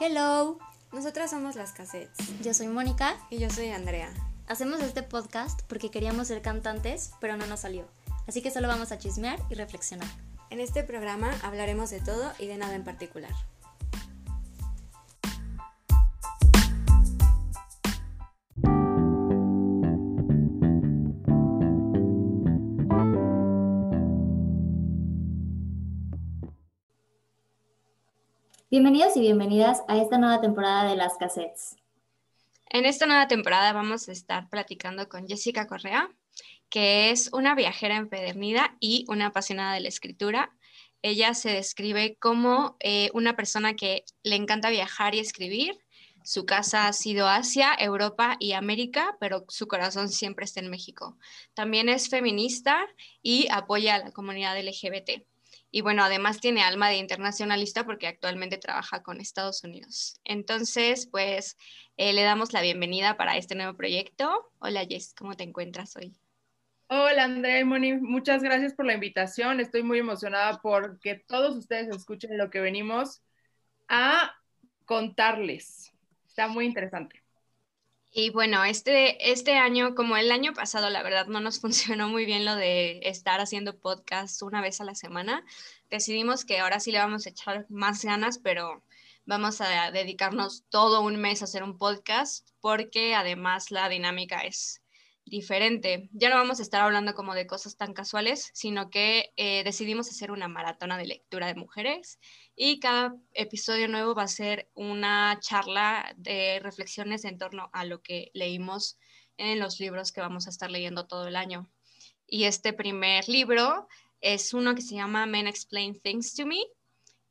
Hello, nosotras somos las cassettes. Yo soy Mónica. Y yo soy Andrea. Hacemos este podcast porque queríamos ser cantantes, pero no nos salió. Así que solo vamos a chismear y reflexionar. En este programa hablaremos de todo y de nada en particular. Bienvenidos y bienvenidas a esta nueva temporada de Las Cassettes. En esta nueva temporada vamos a estar platicando con Jessica Correa, que es una viajera empedernida y una apasionada de la escritura. Ella se describe como eh, una persona que le encanta viajar y escribir. Su casa ha sido Asia, Europa y América, pero su corazón siempre está en México. También es feminista y apoya a la comunidad LGBT. Y bueno, además tiene alma de internacionalista porque actualmente trabaja con Estados Unidos. Entonces, pues eh, le damos la bienvenida para este nuevo proyecto. Hola Jess, ¿cómo te encuentras hoy? Hola Andrea y Moni, muchas gracias por la invitación. Estoy muy emocionada porque todos ustedes escuchen lo que venimos a contarles. Está muy interesante. Y bueno, este, este año, como el año pasado, la verdad no nos funcionó muy bien lo de estar haciendo podcast una vez a la semana. Decidimos que ahora sí le vamos a echar más ganas, pero vamos a dedicarnos todo un mes a hacer un podcast porque además la dinámica es diferente. Ya no vamos a estar hablando como de cosas tan casuales, sino que eh, decidimos hacer una maratona de lectura de mujeres y cada episodio nuevo va a ser una charla de reflexiones en torno a lo que leímos en los libros que vamos a estar leyendo todo el año. Y este primer libro es uno que se llama Men Explain Things to Me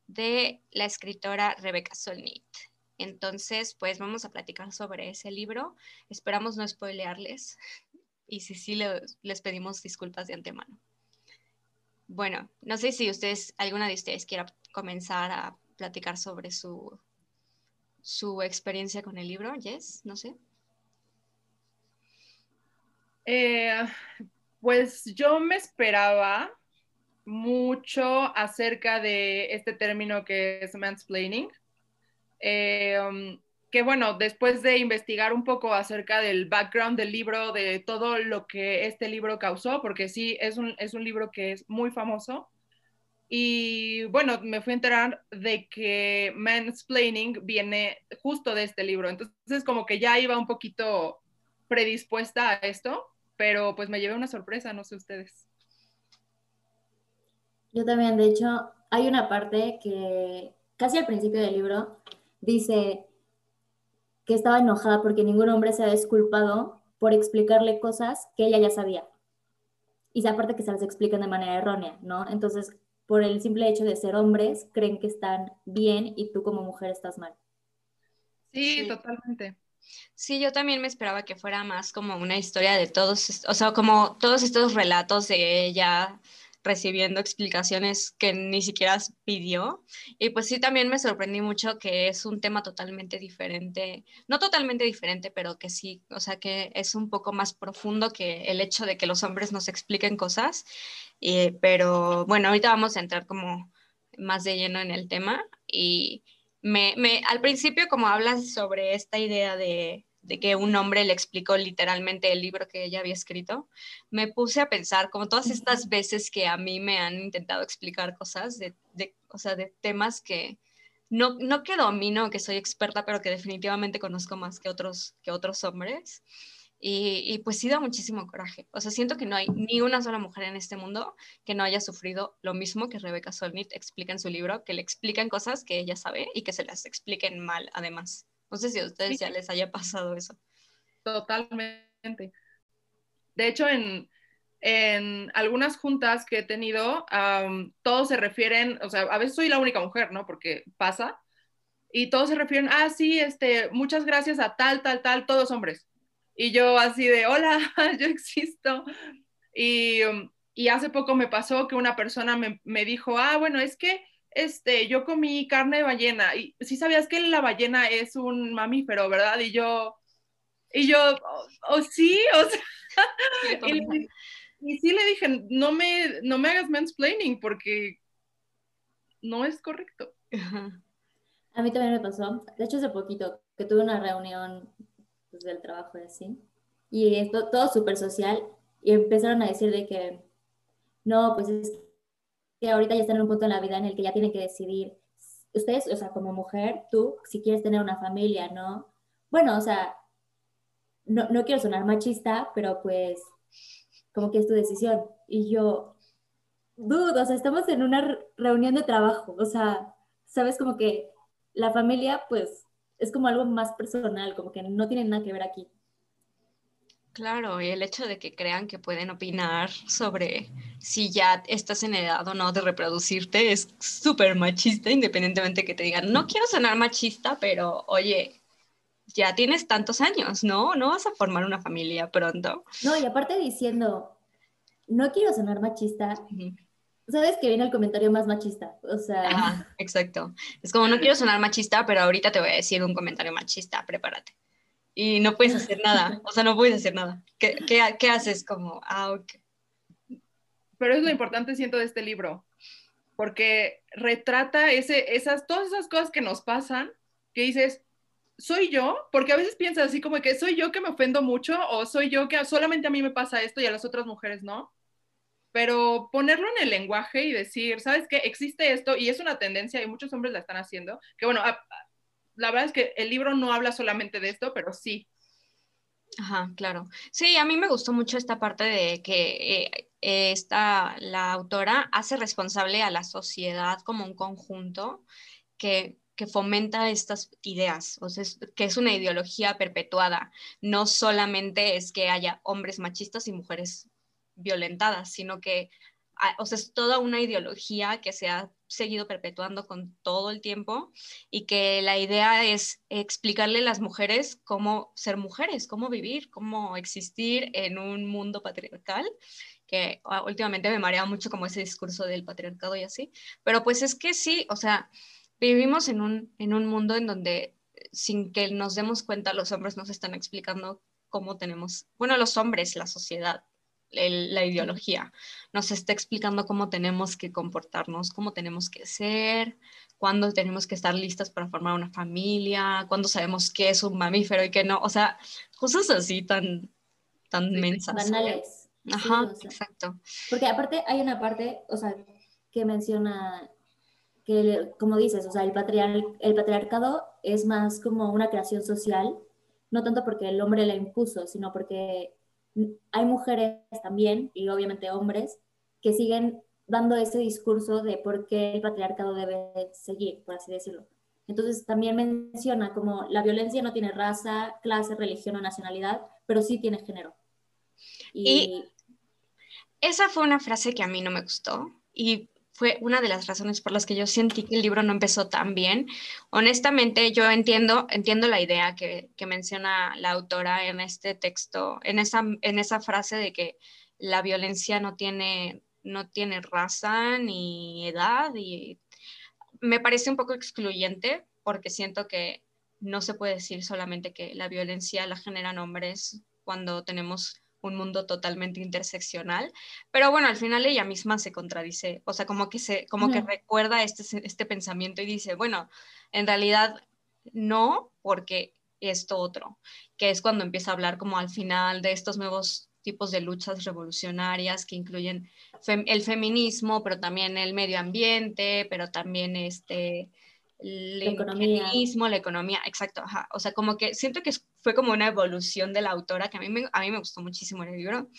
de la escritora Rebecca Solnit. Entonces, pues vamos a platicar sobre ese libro. Esperamos no spoilearles y si sí, les pedimos disculpas de antemano. Bueno, no sé si ustedes, alguna de ustedes quiera comenzar a platicar sobre su, su experiencia con el libro, Jess, no sé. Eh, pues yo me esperaba mucho acerca de este término que es mansplaining. Eh, um, que bueno, después de investigar un poco acerca del background del libro, de todo lo que este libro causó, porque sí, es un, es un libro que es muy famoso. Y bueno, me fui a enterar de que mansplaining viene justo de este libro. Entonces, como que ya iba un poquito predispuesta a esto, pero pues me llevé una sorpresa, no sé ustedes. Yo también, de hecho, hay una parte que casi al principio del libro dice, que estaba enojada porque ningún hombre se ha disculpado por explicarle cosas que ella ya sabía. Y aparte que se las explican de manera errónea, ¿no? Entonces, por el simple hecho de ser hombres, creen que están bien y tú como mujer estás mal. Sí, totalmente. Sí, yo también me esperaba que fuera más como una historia de todos, o sea, como todos estos relatos de ella recibiendo explicaciones que ni siquiera pidió. Y pues sí, también me sorprendí mucho que es un tema totalmente diferente, no totalmente diferente, pero que sí, o sea, que es un poco más profundo que el hecho de que los hombres nos expliquen cosas. pero bueno, ahorita vamos a entrar como más de lleno en el tema y me, me, al principio como hablas sobre esta idea de de que un hombre le explicó literalmente el libro que ella había escrito, me puse a pensar como todas estas veces que a mí me han intentado explicar cosas, de, o sea, de temas que no, no que domino, que soy experta, pero que definitivamente conozco más que otros, que otros hombres. Y, pues sí da muchísimo coraje. O sea, siento que no hay ni una sola mujer en este mundo que no haya sufrido lo mismo que Rebecca Solnit explica en su libro, que le explican cosas que ella sabe y que se las expliquen mal además. No sé si a ustedes ya les haya pasado eso. Totalmente. De hecho, en, algunas juntas que he tenido, todos se refieren, o sea, a veces soy la única mujer, ¿no? Porque pasa. Y todos se refieren, ah, sí, este, muchas gracias a tal, tal, tal, todos hombres. Y yo así de, hola, yo existo. Y, y hace poco me pasó que una persona me, me dijo, ah, bueno, es que este, yo comí carne de ballena y sí sabías que la ballena es un mamífero, ¿verdad? Y yo, y yo, o oh, sí, o sea, y, sí le dije, no me, no me hagas mansplaining porque no es correcto. A mí también me pasó, de hecho hace poquito, que tuve una reunión pues, del trabajo y así, y esto, todo súper social, y empezaron a decir de que, no, pues es que ahorita ya están en un punto en la vida en el que ya tienen que decidir, ustedes, o sea, como mujer, tú, si quieres tener una familia, ¿no? Bueno, o sea, no, no quiero sonar machista, pero pues, como que es tu decisión. Y yo, dude, o sea, estamos en una reunión de trabajo, o sea, sabes como que la familia, pues, es como algo más personal, como que no tiene nada que ver aquí. Claro, y el hecho de que crean que pueden opinar sobre si ya estás en edad o no de reproducirte es súper machista, independientemente que te digan, no quiero sonar machista, pero oye, ya tienes tantos años, ¿no? No vas a formar una familia pronto. No, y aparte diciendo, no quiero sonar machista, sabes que viene el comentario más machista, o sea... exacto. Es como, no quiero sonar machista, pero ahorita te voy a decir un comentario machista, prepárate. Y no puedes hacer nada, o sea, no puedes hacer nada. ¿Qué, qué, haces? Como, ah, ok. Pero es lo importante, siento, de este libro, porque retrata ese, esas, todas esas cosas que nos pasan, que dices, soy yo, porque a veces piensas así como que soy yo que me ofendo mucho o soy yo que solamente a mí me pasa esto y a las otras mujeres no pero ponerlo en el lenguaje y decir, ¿sabes qué? Existe esto y es una tendencia y muchos hombres la están haciendo, que bueno, la verdad es que el libro no habla solamente de esto, pero sí. Ajá, claro. Sí, a mí me gustó mucho esta parte de que eh, esta, la autora hace responsable a la sociedad como un conjunto que que fomenta estas ideas, o sea, que es una ideología perpetuada. No solamente es que haya hombres machistas y mujeres violentadas, sino que, ah, o sea, es toda una ideología que se ha seguido perpetuando con todo el tiempo y que la idea es explicarle a las mujeres cómo ser mujeres, cómo vivir, cómo existir en un mundo patriarcal que ah, últimamente me marea mucho como ese discurso del patriarcado y así, pero pues es que sí, o sea, vivimos en un, en un mundo en donde sin que nos demos cuenta los hombres nos están explicando cómo tenemos, bueno, los hombres, la sociedad, la ideología. Nos está explicando cómo tenemos que comportarnos, cómo tenemos que ser, cuándo tenemos que estar listas para formar una familia, cuándo sabemos qué es un mamífero y qué no. O sea, cosas así tan, tan mensas. Banales. Ajá, exacto. Porque aparte hay una parte, o sea, que menciona que, como dices, o sea, el, el patriarcado es más como una creación social, no tanto porque el hombre la impuso, sino porque hay mujeres también, y obviamente hombres, que siguen dando ese discurso de por qué el patriarcado debe seguir, por así decirlo. Entonces también menciona como la violencia no tiene raza, clase, religión o nacionalidad, pero sí tiene género. y esa fue una frase que a mí no me gustó y fue una de las razones por las que yo sentí que el libro no empezó tan bien. Honestamente, yo entiendo, entiendo la idea que, menciona la autora en este texto, en esa, en esa frase de que la violencia no tiene, no tiene raza ni edad y me parece un poco excluyente porque siento que no se puede decir solamente que la violencia la generan hombres cuando tenemos un mundo totalmente interseccional, pero bueno, al final ella misma se contradice, o sea, como que se como que recuerda este este pensamiento y dice, bueno, en realidad no, porque esto otro, que es cuando empieza a hablar como al final de estos nuevos tipos de luchas revolucionarias que incluyen el feminismo, pero también el medio ambiente, pero también este la economía. la economía, exacto, O sea, como que siento que fue como una evolución de la autora, que a mí, me, a mí me gustó muchísimo el libro,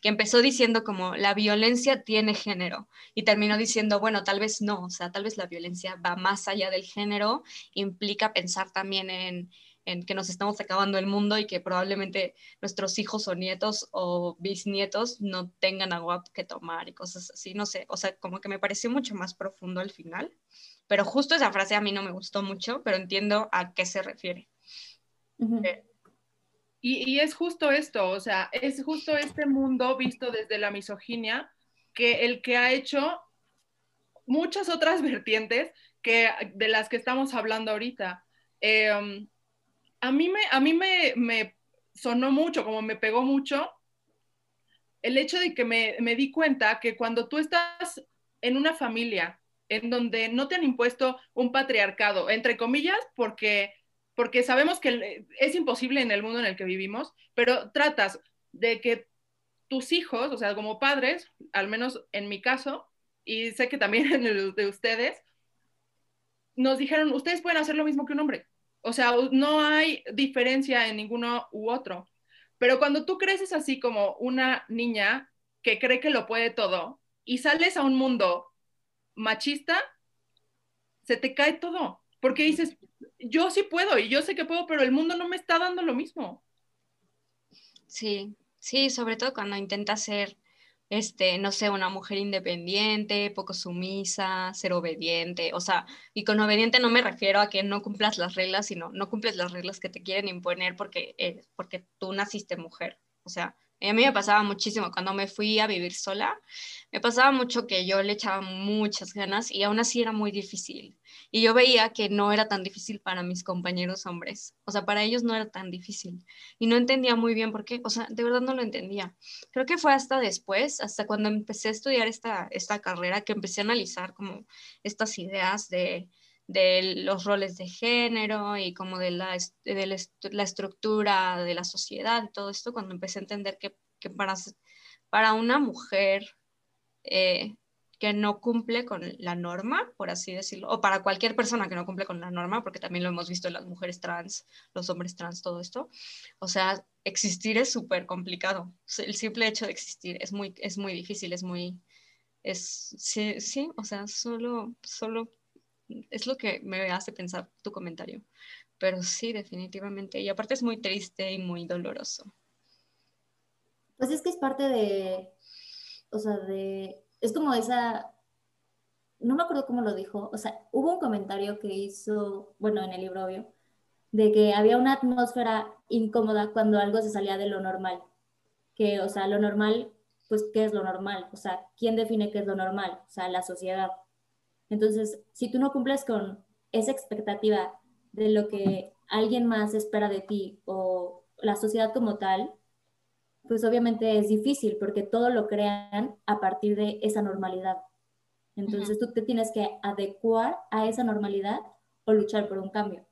que empezó diciendo como la violencia tiene género y terminó diciendo, bueno, tal vez no, o sea, tal vez la violencia va más allá del género, implica pensar también en, en que nos estamos acabando el mundo y que probablemente nuestros hijos o nietos o bisnietos no tengan agua que tomar y cosas así, no sé, o sea, como que me pareció mucho más profundo al final pero justo esa frase a mí no me gustó mucho, pero entiendo a qué se refiere. Eh, y, es justo esto, o sea, es justo este mundo visto desde la misoginia, que el que ha hecho muchas otras vertientes que, de las que estamos hablando ahorita. Em, a mí, me, a mí me, me, sonó mucho, como me pegó mucho, el hecho de que me, me di cuenta que cuando tú estás en una familia en donde no te han impuesto un patriarcado, entre comillas, porque, porque sabemos que es imposible en el mundo en el que vivimos, pero tratas de que tus hijos, o sea, como padres, al menos en mi caso, y sé que también en el de ustedes, nos dijeron, ustedes pueden hacer lo mismo que un hombre. O sea, no hay diferencia en ninguno u otro. Pero cuando tú creces así como una niña que cree que lo puede todo y sales a un mundo machista, se te cae todo. Porque dices, yo sí puedo y yo sé que puedo, pero el mundo no me está dando lo mismo. Sí, sí, sobre todo cuando intentas ser este, no sé, una mujer independiente, poco sumisa, ser obediente, o sea, y con obediente no me refiero a que no cumplas las reglas, sino no cumples las reglas que te quieren imponer porque, eh, porque tú naciste mujer, o sea, a mí me pasaba muchísimo cuando me fui a vivir sola, me pasaba mucho que yo le echaba muchas ganas y aún así era muy difícil. Y yo veía que no era tan difícil para mis compañeros hombres, o sea, para ellos no era tan difícil. Y no entendía muy bien por qué, o sea, de verdad no lo entendía. Creo que fue hasta después, hasta cuando empecé a estudiar esta, esta carrera, que empecé a analizar como estas ideas de, de los roles de género y como de la, de la, estructura de la sociedad todo esto, cuando empecé a entender que, que para, para una mujer eh, que no cumple con la norma, por así decirlo, o para cualquier persona que no cumple con la norma, porque también lo hemos visto en las mujeres trans, los hombres trans, todo esto. O sea, existir es súper complicado. El simple hecho de existir es muy, es muy difícil, es muy, es, sí, sí, o sea, solo, solo es lo que me hace pensar tu comentario. Pero sí, definitivamente. Y aparte es muy triste y muy doloroso. Pues es que es parte de, o sea, de, es como esa, no me acuerdo cómo lo dijo, o sea, hubo un comentario que hizo, bueno, en el libro obvio, de que había una atmósfera incómoda cuando algo se salía de lo normal. Que, o sea, lo normal, pues, ¿qué es lo normal? O sea, ¿quién define qué es lo normal? O sea, la sociedad. Entonces, si tú no cumples con esa expectativa de lo que alguien más espera de ti o la sociedad como tal, pues obviamente es difícil porque todo lo crean a partir de esa normalidad. Entonces tú te tienes que adecuar a esa normalidad o luchar por un cambio.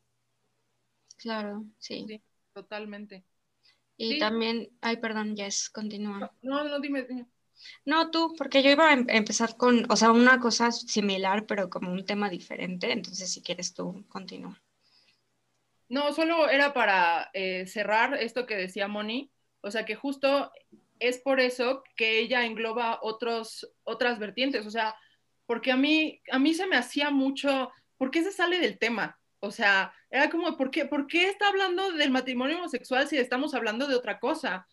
Claro, sí. totalmente. Y también, ay, perdón, Jess, continúa. No, no, dime, dime. No, tú, porque yo iba a em-, empezar con, o sea, una cosa similar, pero como un tema diferente, entonces si quieres tú, continúa. No, solo era para eh, cerrar esto que decía Moni, o sea, que justo es por eso que ella engloba otros, otras vertientes, o sea, porque a mí, a mí se me hacía mucho, ¿por qué se sale del tema? O sea, era como, ¿por qué, ¿por qué está hablando del matrimonio homosexual si estamos hablando de otra cosa?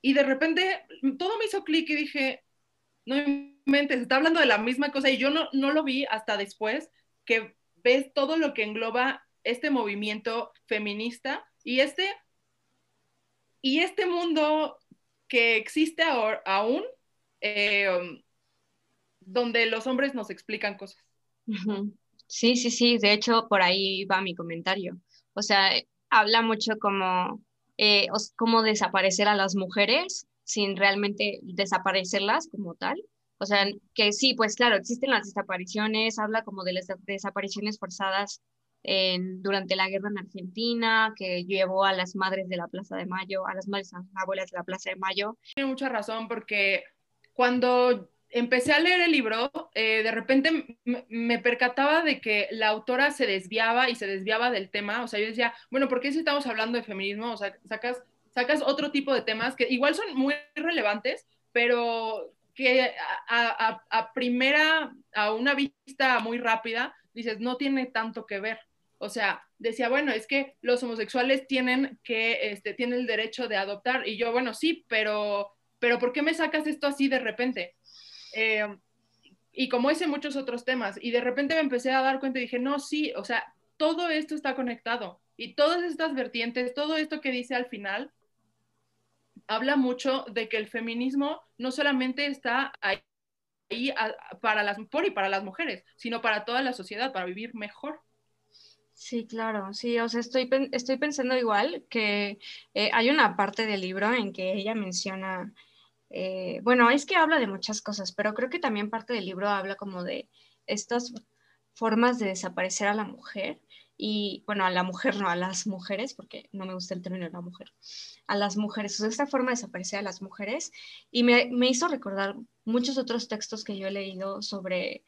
Y de repente todo me hizo clic y dije, no mentes, está hablando de la misma cosa y yo no, no lo vi hasta después que ves todo lo que engloba este movimiento feminista y este, y este mundo que existe ahora, aún, eh, um, donde los hombres nos explican cosas. Sí, sí, sí, de hecho por ahí va mi comentario. O sea, habla mucho como eh, cómo desaparecer a las mujeres sin realmente desaparecerlas como tal. O sea, que sí, pues claro, existen las desapariciones, habla como de las desapariciones forzadas en, durante la guerra en Argentina, que llevó a las madres de la Plaza de Mayo, a las madres abuelas de la Plaza de Mayo. Tiene mucha razón porque cuando empecé a leer el libro, eh, de repente me percataba de que la autora se desviaba y se desviaba del tema. O sea, yo decía, bueno, ¿por qué si estamos hablando de feminismo? O sea, sacas, sacas otro tipo de temas que igual son muy relevantes, pero que a, a, primera, a una vista muy rápida, dices, no tiene tanto que ver. O sea, decía, bueno, es que los homosexuales tienen que, este, tienen el derecho de adoptar. Y yo, bueno, sí, pero, pero ¿por qué me sacas esto así de repente? Eh, y como ese muchos otros temas. Y de repente me empecé a dar cuenta y dije, no, sí, o sea, todo esto está conectado. Y todas estas vertientes, todo esto que dice al final, habla mucho de que el feminismo no solamente está ahí, para las, por y para las mujeres, sino para toda la sociedad, para vivir mejor. Sí, claro, sí, o sea, estoy, estoy pensando igual que eh, hay una parte del libro en que ella menciona eh, bueno, es que habla de muchas cosas, pero creo que también parte del libro habla como de estas formas de desaparecer a la mujer y, bueno, a la mujer, no, a las mujeres, porque no me gusta el término de la mujer, a las mujeres, o sea, esta forma de desaparecer a las mujeres. Y me, me hizo recordar muchos otros textos que yo he leído sobre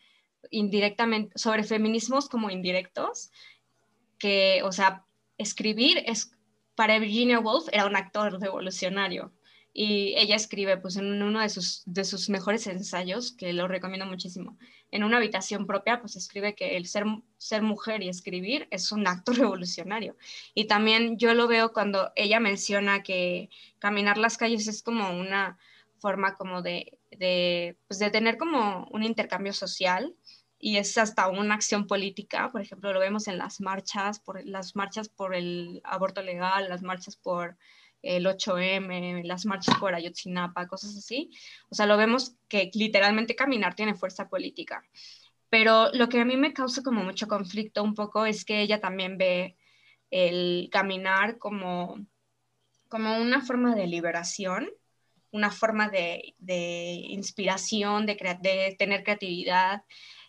indirectamente, sobre feminismos como indirectos, que, o sea, escribir es, para Virginia Woolf era un actor revolucionario y ella escribe pues en uno de sus, de sus mejores ensayos, que lo recomiendo muchísimo, en una habitación propia, pues escribe que el ser, ser mujer y escribir es un acto revolucionario. Y también yo lo veo cuando ella menciona que caminar las calles es como una forma como de, de, pues de tener como un intercambio social y es hasta una acción política, por ejemplo, lo vemos en las marchas, por las marchas por el aborto legal, las marchas por el 8M, las marchas por Ayotzinapa, cosas así. O sea, lo vemos que literalmente caminar tiene fuerza política. Pero lo que a mí me causa como mucho conflicto un poco es que ella también ve el caminar como, como una forma de liberación, una forma de, de inspiración, de, de tener creatividad.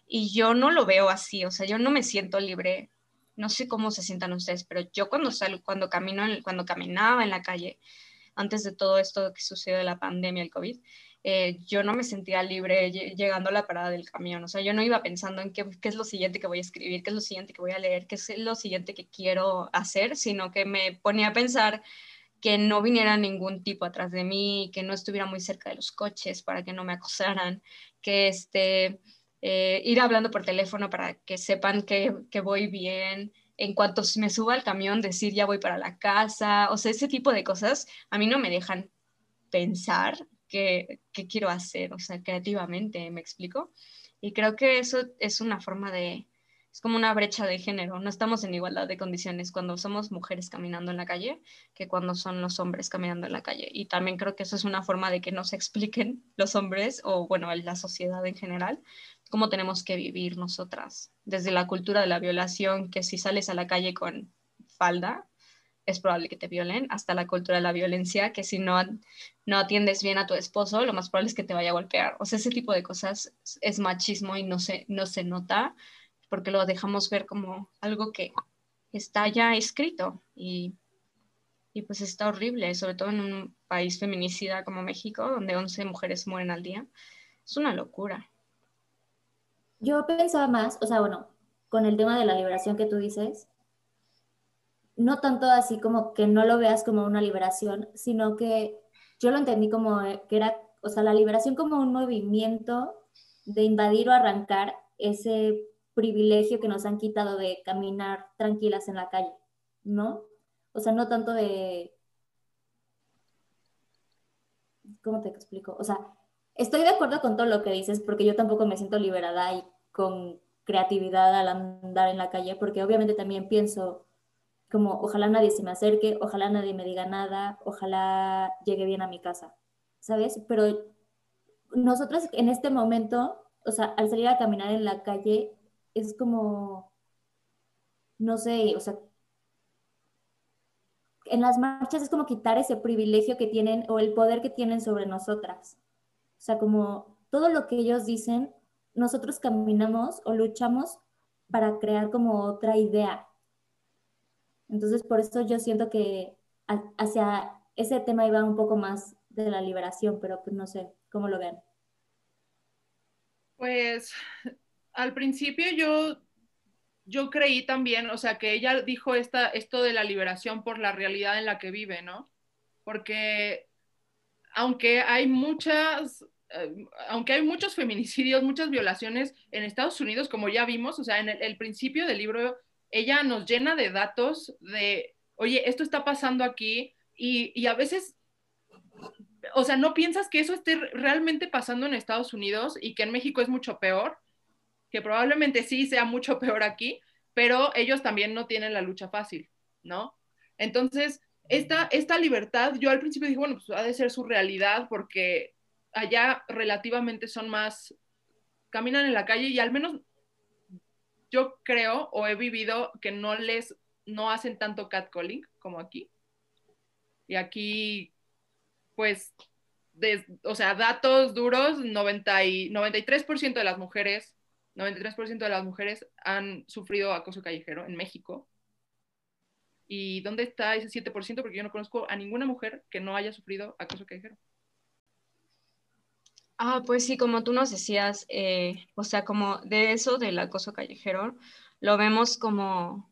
Y yo no lo veo así, o sea, yo no me siento libre no sé cómo se sientan ustedes, pero yo cuando salgo, cuando camino, cuando caminaba en la calle, antes de todo esto que sucedió de la pandemia, el COVID, eh, yo no me sentía libre llegando a la parada del camión. O sea, yo no iba pensando en qué, qué, es lo siguiente que voy a escribir, qué es lo siguiente que voy a leer, qué es lo siguiente que quiero hacer, sino que me ponía a pensar que no viniera ningún tipo atrás de mí, que no estuviera muy cerca de los coches para que no me acosaran, que este eh, ir hablando por teléfono para que sepan que, que, voy bien, en cuanto me suba al camión decir ya voy para la casa, o sea, ese tipo de cosas a mí no me dejan pensar qué, qué quiero hacer, o sea, creativamente, ¿me explico? Y creo que eso es una forma de, es como una brecha de género, no estamos en igualdad de condiciones cuando somos mujeres caminando en la calle que cuando son los hombres caminando en la calle. Y también creo que eso es una forma de que no se expliquen los hombres o, bueno, la sociedad en general, cómo tenemos que vivir nosotras, desde la cultura de la violación, que si sales a la calle con falda, es probable que te violen, hasta la cultura de la violencia, que si no, no atiendes bien a tu esposo, lo más probable es que te vaya a golpear. O sea, ese tipo de cosas es machismo y no se, no se nota porque lo dejamos ver como algo que está ya escrito y, y pues está horrible, sobre todo en un país feminicida como México, donde 11 mujeres mueren al día. Es una locura. Yo pensaba más, o sea, bueno, con el tema de la liberación que tú dices, no tanto así como que no lo veas como una liberación, sino que yo lo entendí como que era, o sea, la liberación como un movimiento de invadir o arrancar ese privilegio que nos han quitado de caminar tranquilas en la calle, ¿no? O sea, no tanto de... ¿Cómo te explico? O sea, Estoy de acuerdo con todo lo que dices, porque yo tampoco me siento liberada y con creatividad al andar en la calle, porque obviamente también pienso como ojalá nadie se me acerque, ojalá nadie me diga nada, ojalá llegue bien a mi casa, ¿sabes? Pero nosotros en este momento, o sea, al salir a caminar en la calle, es como, no sé, o sea, en las marchas es como quitar ese privilegio que tienen o el poder que tienen sobre nosotras. O sea, como todo lo que ellos dicen, nosotros caminamos o luchamos para crear como otra idea. Entonces, por eso yo siento que hacia ese tema iba un poco más de la liberación, pero pues no sé, ¿cómo lo ven? Pues al principio yo, yo creí también, o sea, que ella dijo esta, esto de la liberación por la realidad en la que vive, ¿no? Porque aunque hay muchas, eh, aunque hay muchos feminicidios, muchas violaciones en Estados Unidos, como ya vimos, o sea, en el, principio del libro, ella nos llena de datos de, oye, esto está pasando aquí y, y a veces o sea, no piensas que eso esté realmente pasando en Estados Unidos y que en México es mucho peor, que probablemente sí sea mucho peor aquí, pero ellos también no tienen la lucha fácil, ¿no? Entonces, esta, esta libertad, yo al principio dije, bueno, pues ha de ser su realidad porque allá relativamente son más, caminan en la calle y al menos yo creo o he vivido que no les, no hacen tanto catcalling como aquí. Y aquí, pues, o sea, datos duros, 90 y, 93% de las mujeres 93% de las mujeres han sufrido acoso callejero en México. ¿Y dónde está ese 7%? Porque yo no conozco a ninguna mujer que no haya sufrido acoso callejero. Ah, pues sí, como tú nos decías, eh, o sea, como de eso del acoso callejero, lo vemos como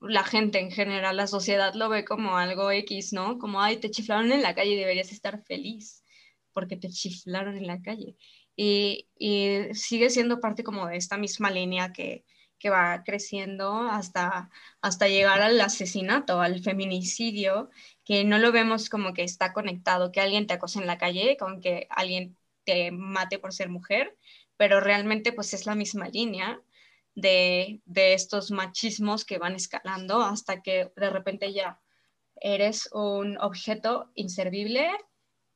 la gente en general, la sociedad lo ve como algo X, ¿no? Como, ay, te chiflaron en la calle deberías estar feliz porque te chiflaron en la calle. Y, y sigue siendo parte como de esta misma línea que, que va creciendo hasta, hasta llegar al asesinato, al feminicidio, que no lo vemos como que está conectado, que alguien te acose en la calle con que alguien te mate por ser mujer, pero realmente pues es la misma línea de, de estos machismos que van escalando hasta que de repente ya eres un objeto inservible,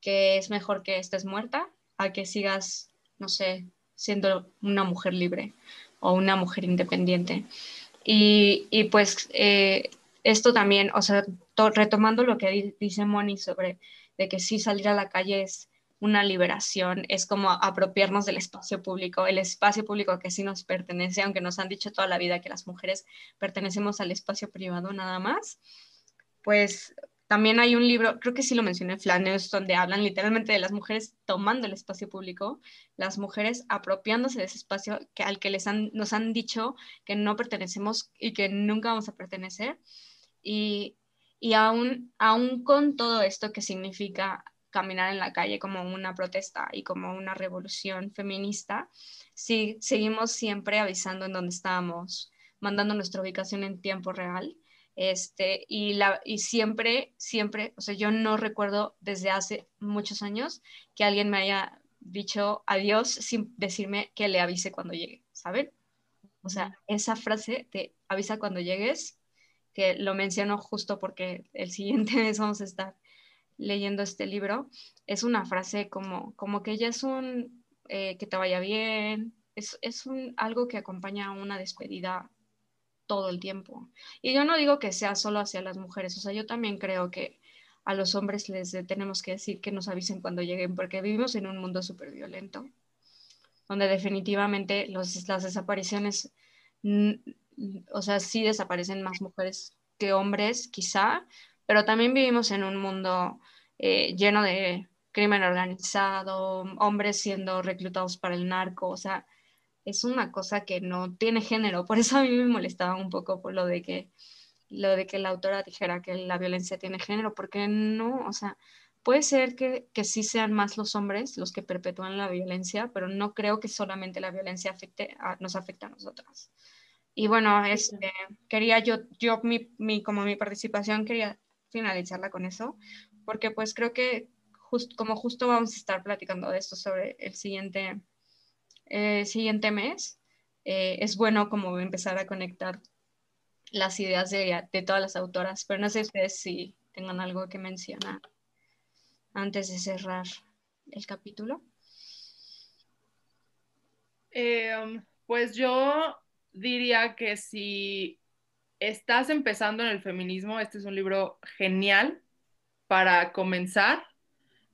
que es mejor que estés muerta a que sigas, no sé, siendo una mujer libre o una mujer independiente. Y, y pues eh, esto también, o sea, retomando lo que dice Moni sobre de que sí salir a la calle es una liberación, es como apropiarnos del espacio público, el espacio público que sí nos pertenece, aunque nos han dicho toda la vida que las mujeres pertenecemos al espacio privado nada más, pues también hay un libro, creo que sí lo mencioné, Flanes, donde hablan literalmente de las mujeres tomando el espacio público, las mujeres apropiándose de ese espacio que, al que les han, nos han dicho que no pertenecemos y que nunca vamos a pertenecer. Y, y aún, aún con todo esto que significa caminar en la calle como una protesta y como una revolución feminista, sí, seguimos siempre avisando en dónde estamos, mandando nuestra ubicación en tiempo real este, y, la, y siempre, siempre, o sea, yo no recuerdo desde hace muchos años que alguien me haya dicho adiós sin decirme que le avise cuando llegue, ¿saben? O sea, esa frase de avisa cuando llegues, que lo menciono justo porque el siguiente mes vamos a estar leyendo este libro, es una frase como, como que ya es un, eh, que te vaya bien, es, es un, algo que acompaña a una despedida todo el tiempo. Y yo no digo que sea solo hacia las mujeres, o sea, yo también creo que a los hombres les tenemos que decir que nos avisen cuando lleguen, porque vivimos en un mundo súper violento, donde definitivamente los, las desapariciones, o sea, sí desaparecen más mujeres que hombres, quizá, pero también vivimos en un mundo eh, lleno de crimen organizado, hombres siendo reclutados para el narco, o sea, es una cosa que no tiene género. Por eso a mí me molestaba un poco por lo de que lo de que la autora dijera que la violencia tiene género, porque no, o sea, puede ser que, que sí sean más los hombres los que perpetúan la violencia, pero no creo que solamente la violencia afecte nos afecte a nosotras. Y bueno, este, quería yo, yo mi, mi, como mi participación, quería finalizarla con eso, porque pues creo que just, como justo vamos a estar platicando de esto sobre el siguiente eh, siguiente mes, eh, es bueno como empezar a conectar las ideas de, de, todas las autoras, pero no sé ustedes si tengan algo que mencionar antes de cerrar el capítulo. Eh, pues yo diría que si estás empezando en el feminismo, este es un libro genial para comenzar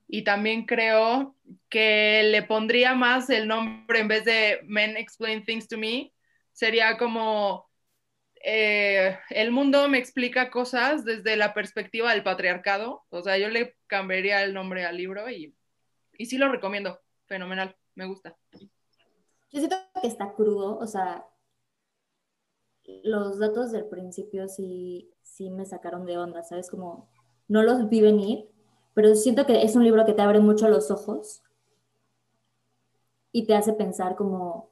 y también creo que le pondría más el nombre en vez de Men Explain Things to Me, sería como eh, el mundo me explica cosas desde la perspectiva del patriarcado. O sea, yo le cambiaría el nombre al libro y, y sí lo recomiendo. Fenomenal, me gusta. Yo siento que está crudo, o sea, los datos del principio sí, sí me sacaron de onda, ¿sabes? Como no los vi venir pero siento que es un libro que te abre mucho los ojos y te hace pensar como,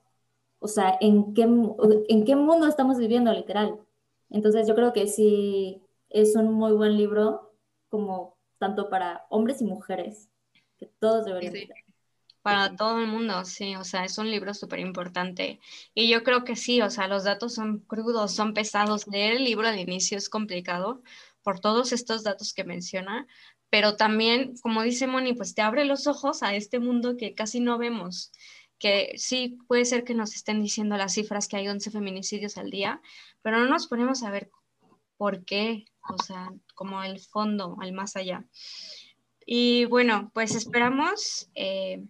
o sea, ¿en qué, en qué mundo estamos viviendo literal? Entonces yo creo que sí es un muy buen libro como tanto para hombres y mujeres, que todos deberían leer. Para todo el mundo, sí, o sea, es un libro súper importante. Y yo creo que sí, o sea, los datos son crudos, son pesados. Leer el libro al inicio es complicado por todos estos datos que menciona, pero también, como dice Moni, pues te abre los ojos a este mundo que casi no vemos, que sí puede ser que nos estén diciendo las cifras que hay 11 feminicidios al día, pero no nos ponemos a ver por qué, o sea, como el fondo, al más allá. Y bueno, pues esperamos eh,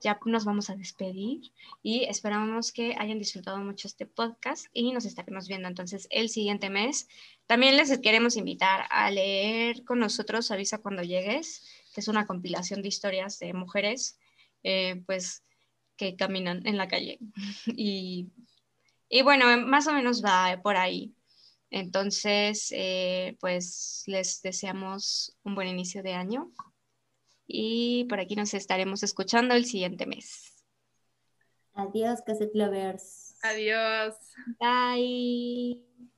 ya nos vamos a despedir y esperamos que hayan disfrutado mucho este podcast y nos estaremos viendo entonces el siguiente mes. También les queremos invitar a leer con nosotros Avisa cuando llegues, que es una compilación de historias de mujeres, eh, pues que caminan en la calle. Y, y, bueno, más o menos va por ahí. Entonces, eh, pues les deseamos un buen inicio de año y por aquí nos estaremos escuchando el siguiente mes. Adiós, Cassette Lovers. Adiós. Bye.